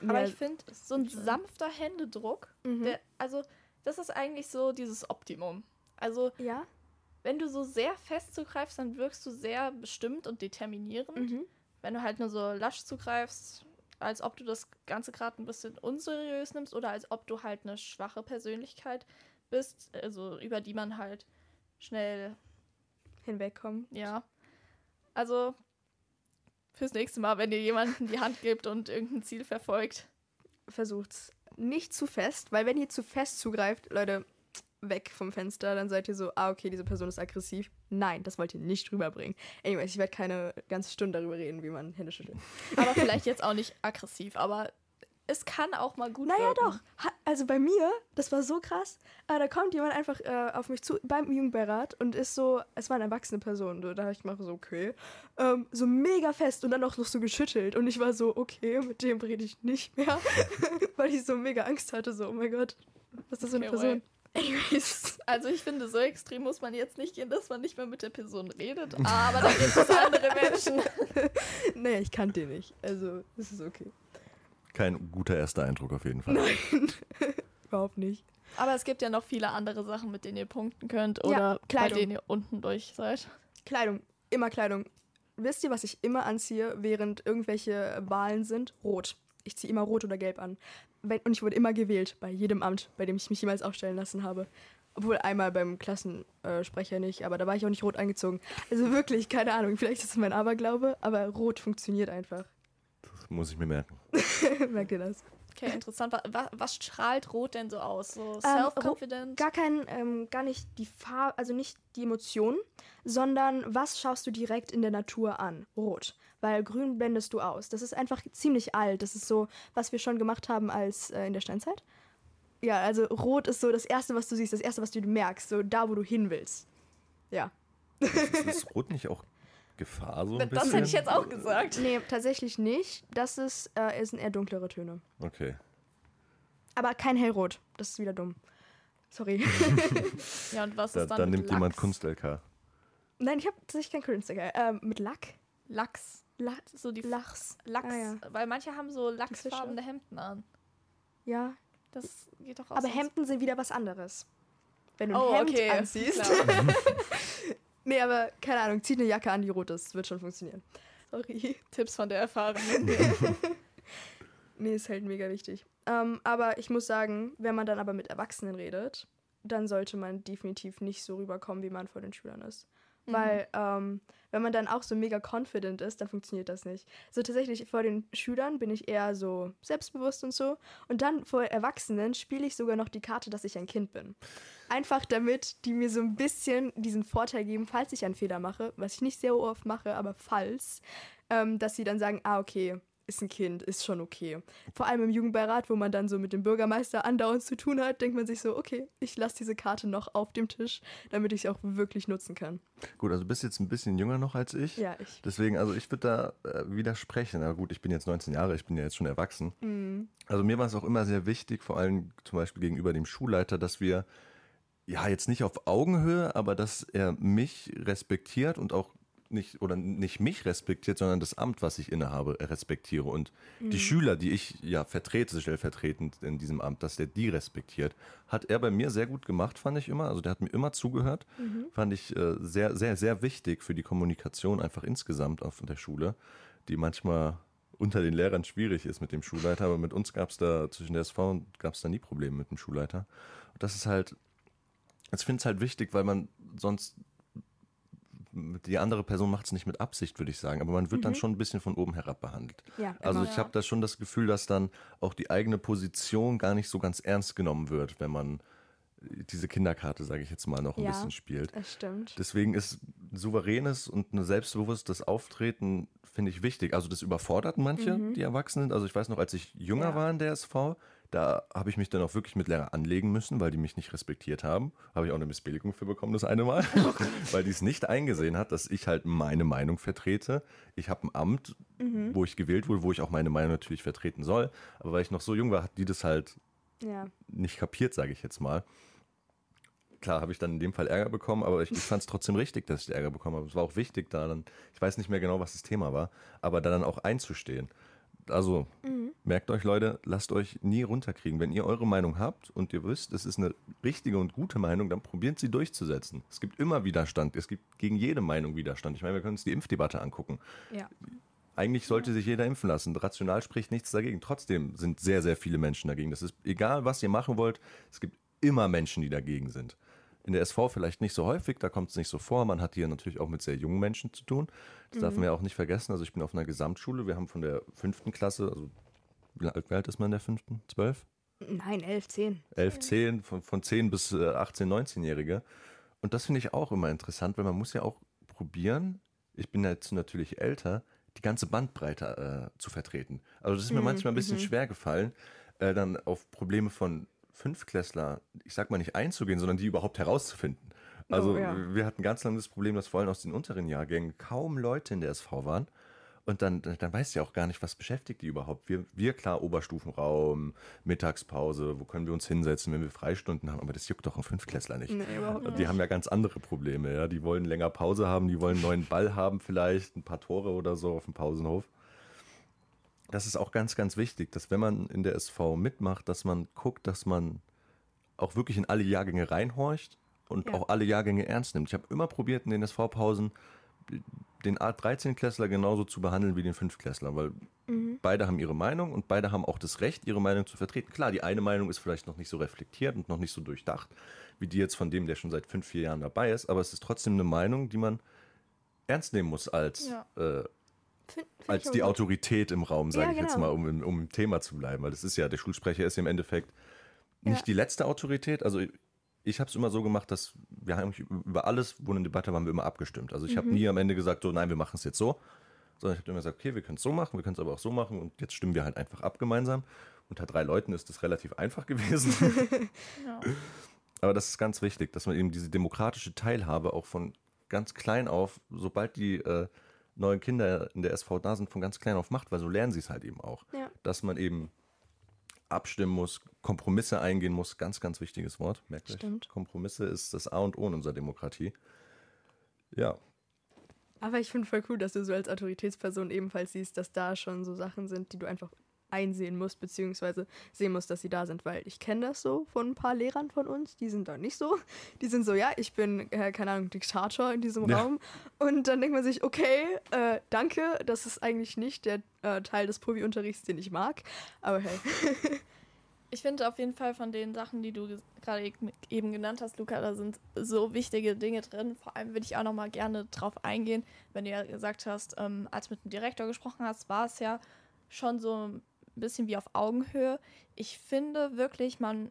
<laughs> Aber ich finde, so ein sanfter Händedruck, Mhm. der, also das ist eigentlich so dieses Optimum. Also Ja. Wenn du so sehr fest zugreifst, dann wirkst du sehr bestimmt und determinierend. Mhm. Wenn du halt nur so lasch zugreifst, als ob du das Ganze gerade ein bisschen unseriös nimmst oder als ob du halt eine schwache Persönlichkeit bist, also über die man halt schnell, Hinwegkommen. ja. Also fürs nächste Mal, wenn ihr jemandem die Hand gibt und irgendein Ziel verfolgt. Versucht's nicht zu fest, weil wenn ihr zu fest zugreift, Leute, weg vom Fenster, dann seid ihr so, ah, okay, diese Person ist aggressiv. Nein, das wollt ihr nicht rüberbringen. Anyways, ich werde keine ganze Stunde darüber reden, wie man Hände schüttelt. Aber vielleicht jetzt auch nicht aggressiv, aber es kann auch mal gut Naja, wirken. doch. Also bei mir, das war so krass. Äh, da kommt jemand einfach äh, auf mich zu beim Jugendbeirat und ist so, es war eine erwachsene Person. So, da habe ich mal so, okay. Ähm, so mega fest und dann auch noch so geschüttelt. Und ich war so, okay, mit dem rede ich nicht mehr. <laughs> Weil ich so mega Angst hatte. So, oh mein Gott, was ist das für eine Okay, Person? Anyways. Also ich finde, so extrem muss man jetzt nicht gehen, dass man nicht mehr mit der Person redet. <laughs> Aber da gibt es andere Menschen. <laughs> naja, ich kannte den nicht. Also, es ist okay. Kein guter erster Eindruck auf jeden Fall. Nein, <laughs> überhaupt nicht. Aber es gibt ja noch viele andere Sachen, mit denen ihr punkten könnt Ja, oder bei Kleidung. denen ihr unten durch seid. Kleidung, immer Kleidung. Wisst ihr, was ich immer anziehe, während irgendwelche Wahlen sind? Rot. Ich ziehe immer rot oder gelb an. Und ich wurde immer gewählt, bei jedem Amt, bei dem ich mich jemals aufstellen lassen habe. Obwohl einmal beim Klassensprecher nicht, aber da war ich auch nicht rot angezogen. Also wirklich, keine Ahnung, vielleicht ist es mein Aberglaube, aber rot funktioniert einfach. Das muss ich mir merken. <laughs> Merkt ihr das? Okay, interessant. Was, was, strahlt Rot denn so aus? So Ähm, self-confident? Gar kein, ähm, gar nicht die Farbe, also nicht die Emotionen, sondern was schaust du direkt in der Natur an? Rot. Weil grün blendest du aus. Das ist einfach ziemlich alt. Das ist so, was wir schon gemacht haben als äh, in der Steinzeit. Ja, also rot ist so das Erste, was du siehst, das Erste, was du merkst, so da, wo du hin willst. Ja. Ist, ist Rot nicht auch Gefahr so ein das bisschen? hätte ich jetzt auch gesagt. Nee, tatsächlich nicht. Das ist, äh, es sind eher dunklere Töne. Okay. Aber kein hellrot. Das ist wieder dumm. Sorry. <laughs> Ja, und was Da, ist dann dann nimmt jemand Lachs? Kunst-LK. Nein, ich habe tatsächlich kein Künstler. Ähm, mit Lack? Lachs. Lachs. So die Lachs. Lachs. Ah, ja. Weil manche haben so lachsfarbene Hemden an. Ja, Das geht doch auch Aber. Hemden sind wieder was anderes. Wenn du ein Oh, Hemd okay. anziehst. <laughs> <laughs> Nee, aber keine Ahnung, zieh eine Jacke an, die rot ist. Wird schon funktionieren. Sorry. <laughs> Tipps von der Erfahrenen. <laughs> <laughs> Nee, ist halt mega wichtig. Ähm, aber ich muss sagen, wenn man dann aber mit Erwachsenen redet, dann sollte man definitiv nicht so rüberkommen, wie man vor den Schülern ist. Mhm. Weil, ähm, wenn man dann auch so mega confident ist, dann funktioniert das nicht. So tatsächlich vor den Schülern bin ich eher so selbstbewusst und so. Und dann vor Erwachsenen spiele ich sogar noch die Karte, dass ich ein Kind bin. Einfach damit die mir so ein bisschen diesen Vorteil geben, falls ich einen Fehler mache, was ich nicht sehr oft mache, aber falls, ähm, dass sie dann sagen, ah, okay, ist ein Kind, ist schon okay. Vor allem im Jugendbeirat, wo man dann so mit dem Bürgermeister andauernd zu tun hat, denkt man sich so, okay, ich lasse diese Karte noch auf dem Tisch, damit ich sie auch wirklich nutzen kann. Gut, also du bist jetzt ein bisschen jünger noch als ich. Ja, ich. Deswegen, also ich würde da äh, widersprechen. Na gut, ich bin jetzt 19 Jahre, ich bin ja jetzt schon erwachsen. Mhm. Also mir war es auch immer sehr wichtig, vor allem zum Beispiel gegenüber dem Schulleiter, dass wir ja jetzt nicht auf Augenhöhe, aber dass er mich respektiert und auch nicht oder nicht mich respektiert, sondern das Amt, was ich innehabe, respektiere. Und die Schüler, die ich ja vertrete, stellvertretend in diesem Amt, dass der die respektiert, hat er bei mir sehr gut gemacht, fand ich immer. Also der hat mir immer zugehört, fand ich äh, sehr, sehr, sehr wichtig für die Kommunikation einfach insgesamt auf der Schule, die manchmal unter den Lehrern schwierig ist mit dem Schulleiter, aber mit uns gab es da, zwischen der SV gab es da nie Probleme mit dem Schulleiter. Und das ist halt, ich finde es halt wichtig, weil man sonst, die andere Person macht es nicht mit Absicht, würde ich sagen, aber man wird dann schon ein bisschen von oben herab behandelt. Ja, Also immer. ich habe da schon das Gefühl, dass dann auch die eigene Position gar nicht so ganz ernst genommen wird, wenn man diese Kinderkarte, sage ich jetzt mal, noch ein Ja. bisschen spielt. Das stimmt. Deswegen ist souveränes und ein selbstbewusstes Auftreten, finde ich, wichtig. Also das überfordert manche, die Erwachsenen. Also ich weiß noch, als ich jünger Mhm. Ja. war in der SV, da habe ich mich dann auch wirklich mit Lehrer anlegen müssen, weil die mich nicht respektiert haben. Habe ich auch eine Missbilligung für bekommen, das eine Mal. <laughs> weil die es nicht eingesehen hat, dass ich halt meine Meinung vertrete. Ich habe ein Amt, wo ich gewählt wurde, wo ich auch meine Meinung natürlich vertreten soll. Aber weil ich noch so jung war, hat die das halt Ja. nicht kapiert, sage ich jetzt mal. Klar, habe ich dann in dem Fall Ärger bekommen, aber ich, ich fand es <laughs> trotzdem richtig, dass ich Ärger bekommen habe. Es war auch wichtig, da dann, ich weiß nicht mehr genau, was das Thema war, aber da dann auch einzustehen. Also, merkt euch, Leute, lasst euch nie runterkriegen. Wenn ihr eure Meinung habt und ihr wisst, es ist eine richtige und gute Meinung, dann probiert sie durchzusetzen. Es gibt immer Widerstand. Es gibt gegen jede Meinung Widerstand. Ich meine, wir können uns die Impfdebatte angucken. Ja. Eigentlich sollte sich jeder impfen lassen. Rational spricht nichts dagegen. Trotzdem sind sehr, sehr viele Menschen dagegen. Das ist egal, was ihr machen wollt. Es gibt immer Menschen, die dagegen sind. In der SV vielleicht nicht so häufig, da kommt es nicht so vor. Man hat hier natürlich auch mit sehr jungen Menschen zu tun. Das darf man ja auch nicht vergessen. Also ich bin auf einer Gesamtschule. Wir haben von der fünften Klasse, also wie alt, ist man in der fünften? Zwölf? Nein, 11, 10. 11, 10, von, von 10 bis äh, 18, 19-Jährige. Und das finde ich auch immer interessant, weil man muss ja auch probieren, ich bin jetzt natürlich älter, die ganze Bandbreite äh, zu vertreten. Also das ist mir manchmal ein bisschen schwer gefallen, äh, dann auf Probleme von Fünftklässler, ich sag mal nicht einzugehen, sondern die überhaupt herauszufinden. Also Oh, ja. wir hatten ganz lange das Problem, dass vor allem aus den unteren Jahrgängen kaum Leute in der SV waren. Und dann, dann weißt du ja auch gar nicht, was beschäftigt die überhaupt. Wir, wir klar, Oberstufenraum, Mittagspause, wo können wir uns hinsetzen, wenn wir Freistunden haben, aber das juckt doch einen Fünftklässler nicht. Nee, überhaupt nicht. Die haben ja ganz andere Probleme, ja. Die wollen länger Pause haben, die wollen einen neuen Ball haben, vielleicht ein paar Tore oder so auf dem Pausenhof. Das ist auch ganz, ganz wichtig, dass wenn man in der SV mitmacht, dass man guckt, dass man auch wirklich in alle Jahrgänge reinhorcht und Ja. auch alle Jahrgänge ernst nimmt. Ich habe immer probiert, in den SV-Pausen den A13-Klässler genauso zu behandeln wie den Fünftklässler, weil beide haben ihre Meinung und beide haben auch das Recht, ihre Meinung zu vertreten. Klar, die eine Meinung ist vielleicht noch nicht so reflektiert und noch nicht so durchdacht, wie die jetzt von dem, der schon seit fünf, vier Jahren dabei ist, aber es ist trotzdem eine Meinung, die man ernst nehmen muss als, Ja. äh, Find, find als die gut. Autorität im Raum, sage Ja, ich jetzt genau. mal, um, im- um im Thema zu bleiben. Weil das ist ja, der Schulsprecher ist ja im Endeffekt nicht Ja. die letzte Autorität. Also ich habe es immer so gemacht, dass wir haben über alles, wo eine Debatte war, haben wir immer abgestimmt. Also ich Mhm. habe nie am Ende gesagt, so nein, wir machen es jetzt so, sondern ich habe immer gesagt, okay, wir können es so machen, wir können es aber auch so machen und jetzt stimmen wir halt einfach ab gemeinsam. Unter drei Leuten ist das relativ einfach gewesen. <laughs> Ja. Aber das ist ganz wichtig, dass man eben diese demokratische Teilhabe auch von ganz klein auf, sobald die äh, neuen Kinder in der SV da sind, von ganz klein auf macht, weil so lernen sie es halt eben auch. Ja. Dass man eben abstimmen muss, Kompromisse eingehen muss, ganz, ganz wichtiges Wort. Merkt euch. Stimmt. Kompromisse ist das A und O in unserer Demokratie. Ja, Aber ich finde voll cool, dass du so als Autoritätsperson ebenfalls siehst, dass da schon so Sachen sind, die du einfach einsehen musst, beziehungsweise sehen musst, dass sie da sind, weil ich kenne das so von ein paar Lehrern von uns, die sind da nicht so. <laughs> Die sind so, ja, ich bin, äh, keine Ahnung, Diktator in diesem Ja. Raum. Und dann denkt man sich, okay, äh, danke, das ist eigentlich nicht der äh, Teil des Provi-Unterrichts, den ich mag. Aber hey. <laughs> Ich finde auf jeden Fall von den Sachen, die du gerade e- eben genannt hast, Luca, da sind so wichtige Dinge drin. Vor allem würde ich auch noch mal gerne drauf eingehen, wenn du ja gesagt hast, ähm, als du mit dem Direktor gesprochen hast, war es ja schon so ein bisschen wie auf Augenhöhe. Ich finde wirklich, man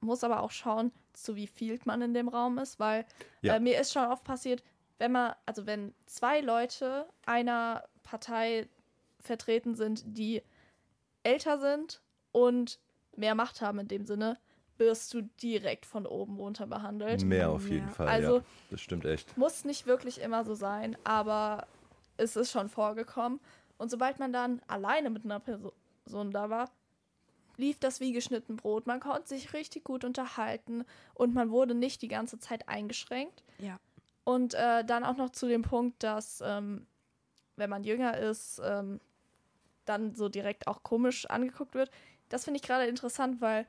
muss aber auch schauen, zu wie viel man in dem Raum ist, weil Ja. äh, mir ist schon oft passiert, wenn man, also wenn zwei Leute einer Partei vertreten sind, die älter sind und mehr Macht haben in dem Sinne, wirst du direkt von oben runter behandelt. mehr auf jeden Ja. Fall. Also- ja, das stimmt echt. Muss nicht wirklich immer so sein, aber es ist schon vorgekommen. Und sobald man dann alleine mit einer Person da war, lief das wie geschnitten Brot. Man konnte sich richtig gut unterhalten und man wurde nicht die ganze Zeit eingeschränkt. Ja. Und äh, dann auch noch zu dem Punkt, dass ähm, wenn man jünger ist, ähm, dann so direkt auch komisch angeguckt wird. Das finde ich gerade interessant, weil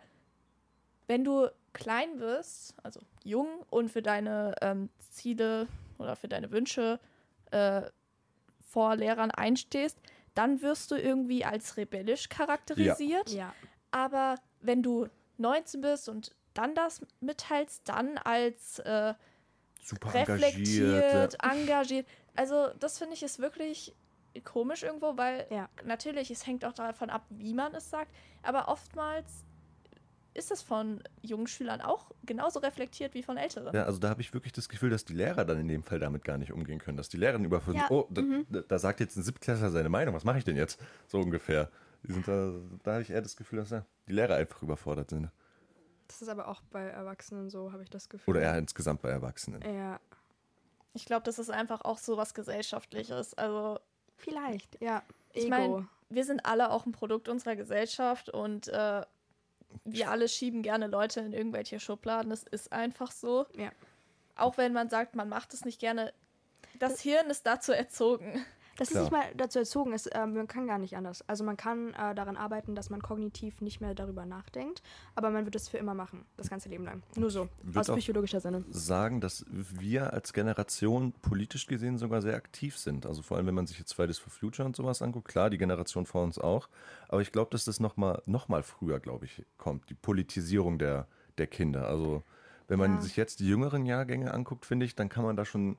wenn du klein wirst, also jung und für deine ähm, Ziele oder für deine Wünsche äh, vor Lehrern einstehst, dann wirst du irgendwie als rebellisch charakterisiert. Ja. Aber wenn du 19 bist und dann das mitteilst, dann als äh, Super reflektiert, engagiert. Also das finde ich ist wirklich komisch irgendwo, weil Ja. natürlich, es hängt auch davon ab, wie man es sagt, aber oftmals ist es von jungen Schülern auch genauso reflektiert wie von älteren. Ja, also da habe ich wirklich das Gefühl, dass die Lehrer dann in dem Fall damit gar nicht umgehen können. Dass die Lehrer überfüllen, Ja, oh, da, da, da sagt jetzt ein Siebtklässler seine Meinung, was mache ich denn jetzt? So ungefähr. Die sind da da habe ich eher das Gefühl, dass ja, die Lehrer einfach überfordert sind. Das ist aber auch bei Erwachsenen so, habe ich das Gefühl. Oder eher insgesamt bei Erwachsenen. Ja. Ich glaube, das ist einfach auch so was Gesellschaftliches. Also Vielleicht, ja. Ich Ego. mein, wir sind alle auch ein Produkt unserer Gesellschaft und äh, wir alle schieben gerne Leute in irgendwelche Schubladen. Das ist einfach so. Ja. Auch wenn man sagt, man macht es nicht gerne. Das Hirn ist dazu erzogen. Das ist Klar. nicht mal dazu erzogen, es, äh, man kann gar nicht anders. Also man kann äh, daran arbeiten, dass man kognitiv nicht mehr darüber nachdenkt, aber man wird es für immer machen, das ganze Leben lang. Nur so, aus psychologischer Sinne. sagen, dass wir als Generation politisch gesehen sogar sehr aktiv sind. Also vor allem, wenn man sich jetzt Fridays for Future und sowas anguckt, klar, die Generation vor uns auch. Aber ich glaube, dass das nochmal noch mal früher, glaube ich, kommt, die Politisierung der, der Kinder. Also wenn man Ja. sich jetzt die jüngeren Jahrgänge anguckt, finde ich, dann kann man da schon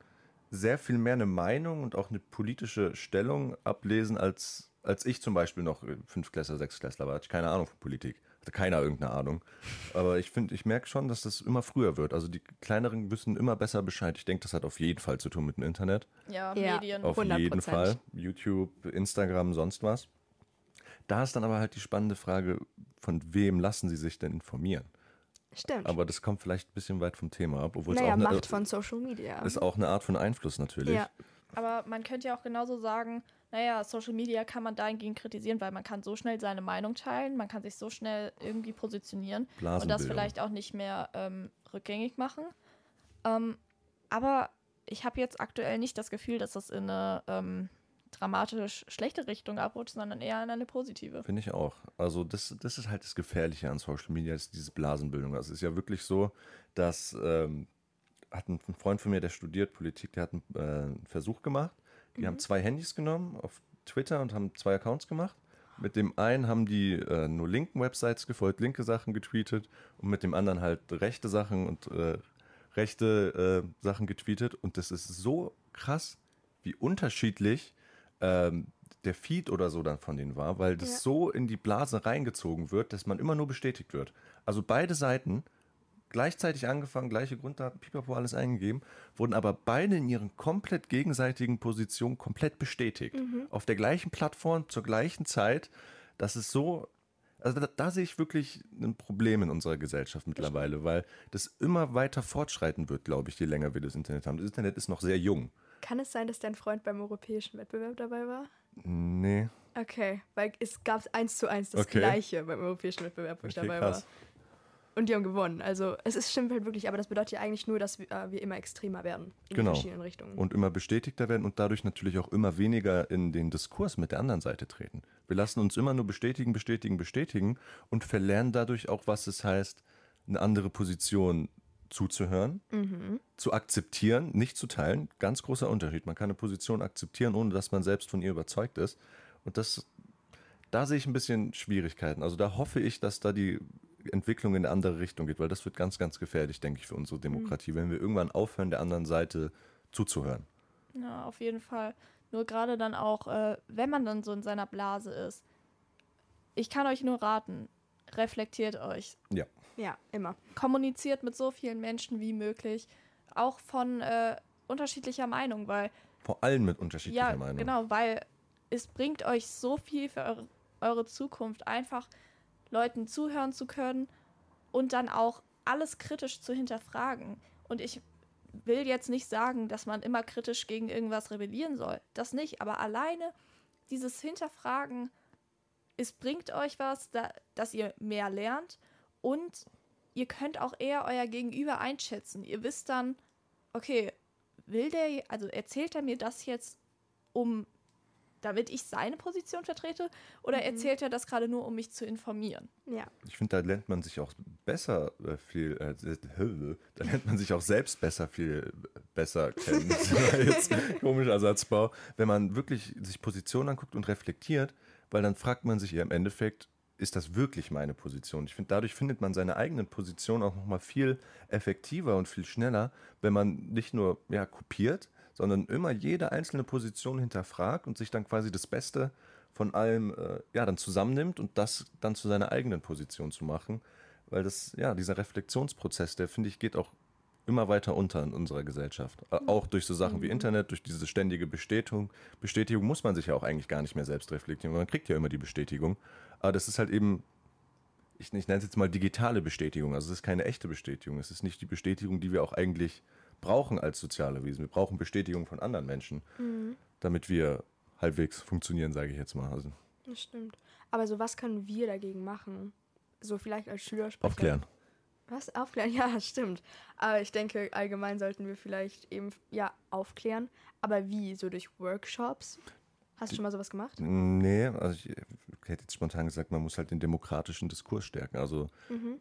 sehr viel mehr eine Meinung und auch eine politische Stellung ablesen, als, als ich zum Beispiel noch Fünftklässler, Sechstklässler war. Hatte ich keine Ahnung von Politik. Hatte keiner irgendeine Ahnung. Aber ich finde, ich merke schon, dass das immer früher wird. Also die kleineren wissen immer besser Bescheid. Ich denke, das hat auf jeden Fall zu tun mit dem Internet. Ja, Ja. Medien. Auf 100%. jeden Fall. YouTube, Instagram, sonst was. Da ist dann aber halt die spannende Frage, von wem lassen sie sich denn informieren? Stimmt. Aber das kommt vielleicht ein bisschen weit vom Thema ab, obwohl naja, es auch Macht eine, von Social Media. ist auch eine Art von Einfluss natürlich. Ja. Aber man könnte ja auch genauso sagen, naja, Social Media kann man dahingehend kritisieren, weil man kann so schnell seine Meinung teilen, man kann sich so schnell irgendwie positionieren und das vielleicht auch nicht mehr ähm, rückgängig machen. Ähm, aber ich habe jetzt aktuell nicht das Gefühl, dass das in eine ähm, dramatisch schlechte Richtung abrutscht, sondern eher in eine positive. Finde ich auch. Also das, das ist halt das Gefährliche an Social Media, ist diese Blasenbildung. Also es ist ja wirklich so, dass ähm, hat ein Freund von mir, der studiert Politik, der hat einen, äh, einen Versuch gemacht. Die haben zwei Handys genommen auf Twitter und haben zwei Accounts gemacht. Mit dem einen haben die äh, nur linken Websites gefolgt, linke Sachen getweetet und mit dem anderen halt rechte Sachen und äh, rechte äh, Sachen getweetet. Und das ist so krass, wie unterschiedlich ähm, der Feed oder so dann von denen war, weil das Ja. so in die Blase reingezogen wird, dass man immer nur bestätigt wird. Also beide Seiten gleichzeitig angefangen, gleiche Grunddaten, pipapo, alles eingegeben, wurden aber beide in ihren komplett gegenseitigen Positionen komplett bestätigt. Auf der gleichen Plattform, zur gleichen Zeit. Das ist so, also da, da sehe ich wirklich ein Problem in unserer Gesellschaft mittlerweile, weil das immer weiter fortschreiten wird, glaube ich, je länger wir das Internet haben. Das Internet ist noch sehr jung. Kann es sein, dass dein Freund beim europäischen Wettbewerb dabei war? Nee. Okay, weil es gab eins zu eins das Okay. gleiche beim europäischen Wettbewerb, wo ich Okay, dabei krass. war. Und die haben gewonnen. Also es ist, stimmt halt wirklich, aber das bedeutet ja eigentlich nur, dass wir, äh, wir immer extremer werden in Genau. verschiedenen Richtungen. und immer bestätigter werden und dadurch natürlich auch immer weniger in den Diskurs mit der anderen Seite treten. Wir lassen uns immer nur bestätigen, bestätigen, bestätigen und verlernen dadurch auch, was es heißt, eine andere Position zuzuhören, zu akzeptieren, nicht zu teilen. Ganz großer Unterschied. Man kann eine Position akzeptieren, ohne dass man selbst von ihr überzeugt ist. Und das, da sehe ich ein bisschen Schwierigkeiten. Also da hoffe ich, dass da die Entwicklung in eine andere Richtung geht, weil das wird ganz, ganz gefährlich, denke ich, für unsere Demokratie, wenn wir irgendwann aufhören, der anderen Seite zuzuhören. Ja, auf jeden Fall. Nur gerade dann auch, äh, wenn man dann so in seiner Blase ist. Ich kann euch nur raten, reflektiert euch. Ja. ja, immer. Kommuniziert mit so vielen Menschen wie möglich. Auch von äh, unterschiedlicher Meinung, weil Vor allem mit unterschiedlicher ja, Meinung. genau, weil es bringt euch so viel für eure, eure Zukunft, einfach Leuten zuhören zu können und dann auch alles kritisch zu hinterfragen. Und ich will jetzt nicht sagen, dass man immer kritisch gegen irgendwas rebellieren soll. Das nicht, aber alleine dieses Hinterfragen, es bringt euch was, da, dass ihr mehr lernt und ihr könnt auch eher euer Gegenüber einschätzen. Ihr wisst dann, okay, will der, also erzählt er mir das jetzt, um, damit ich seine Position vertrete, oder erzählt er das gerade nur, um mich zu informieren? Ja. Ich finde, da lernt man sich auch besser äh, viel, äh, da lernt man sich auch selbst besser viel besser kennen. <laughs> Jetzt komischer Satzbau. Wenn man wirklich sich Positionen anguckt und reflektiert, weil dann fragt man sich ja im Endeffekt, ist das wirklich meine Position? Ich finde, dadurch findet man seine eigene Position auch nochmal viel effektiver und viel schneller, wenn man nicht nur ja, kopiert, sondern immer jede einzelne Position hinterfragt und sich dann quasi das Beste von allem äh, ja, dann zusammennimmt und das dann zu seiner eigenen Position zu machen. Weil das, ja, dieser Reflexionsprozess, der finde ich, geht auch immer weiter unter in unserer Gesellschaft. Äh, Auch durch so Sachen wie Internet, durch diese ständige Bestätigung. Bestätigung muss man sich ja auch eigentlich gar nicht mehr selbst reflektieren, weil man kriegt ja immer die Bestätigung. Aber das ist halt eben, ich, ich nenne es jetzt mal digitale Bestätigung. Also es ist keine echte Bestätigung. Es ist nicht die Bestätigung, die wir auch eigentlich brauchen als soziale Wesen. Wir brauchen Bestätigung von anderen Menschen, damit wir halbwegs funktionieren, sage ich jetzt mal. Also Das stimmt. Aber so, was können wir dagegen machen? So vielleicht als Schülersprecher. aufklären. Was? Aufklären? <laughs> Ja, stimmt. Aber ich denke, allgemein sollten wir vielleicht eben, ja, aufklären. Aber wie? So durch Workshops? Hast du schon mal sowas gemacht? Nee, also ich hätte jetzt spontan gesagt, man muss halt den demokratischen Diskurs stärken. Also Mhm.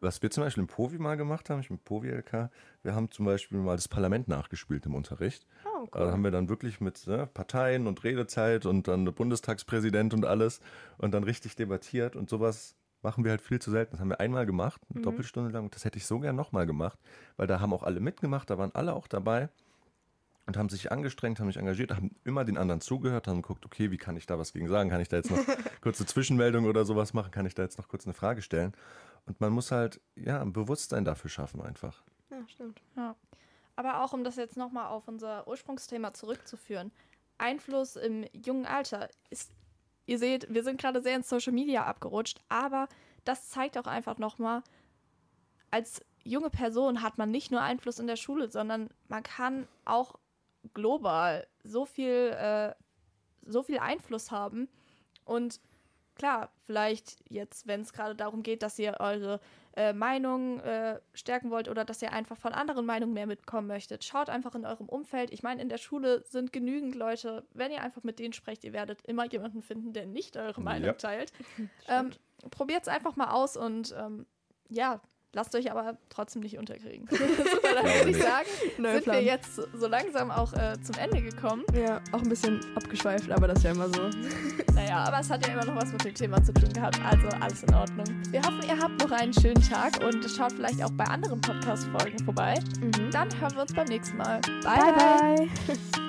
was wir zum Beispiel im Povi mal gemacht haben, ich mit Povi LK, wir haben zum Beispiel mal das Parlament nachgespielt im Unterricht. Oh, Da haben wir dann wirklich mit ne, Parteien und Redezeit und dann der Bundestagspräsident und alles und dann richtig debattiert und sowas machen wir halt viel zu selten. Das haben wir einmal gemacht, eine Mhm. Doppelstunde lang. Und das hätte ich so gern nochmal gemacht, weil da haben auch alle mitgemacht, da waren alle auch dabei und haben sich angestrengt, haben sich engagiert, haben immer den anderen zugehört, haben geguckt, okay, wie kann ich da was gegen sagen? Kann ich da jetzt noch <laughs> kurze Zwischenmeldung oder sowas machen? Kann ich da jetzt noch kurz eine Frage stellen? Und man muss halt, ja, ein Bewusstsein dafür schaffen einfach. Ja, stimmt. Ja. Aber auch um das jetzt nochmal auf unser Ursprungsthema zurückzuführen. Einfluss im jungen Alter ist, ihr seht, wir sind gerade sehr ins Social Media abgerutscht, aber das zeigt auch einfach nochmal, als junge Person hat man nicht nur Einfluss in der Schule, sondern man kann auch global so viel, äh, so viel Einfluss haben. Und klar, vielleicht jetzt, wenn es gerade darum geht, dass ihr eure äh, Meinung äh, stärken wollt oder dass ihr einfach von anderen Meinungen mehr mitkommen möchtet, schaut einfach in eurem Umfeld. Ich meine, in der Schule sind genügend Leute, wenn ihr einfach mit denen sprecht, ihr werdet immer jemanden finden, der nicht eure Meinung Ja. teilt. <laughs> Ähm, Probiert es einfach mal aus und ähm, ja, lasst euch aber trotzdem nicht unterkriegen. Super, dann würde ich nicht. sagen, Neuer sind wir Plan. jetzt so langsam auch äh, zum Ende gekommen. Ja, auch ein bisschen abgeschweift, aber das ist ja immer so. <laughs> Naja, aber es hat ja immer noch was mit dem Thema zu tun gehabt, also alles in Ordnung. Wir hoffen, ihr habt noch einen schönen Tag und schaut vielleicht auch bei anderen Podcast-Folgen vorbei. Mhm. Dann hören wir uns beim nächsten Mal. bye. bye. <laughs>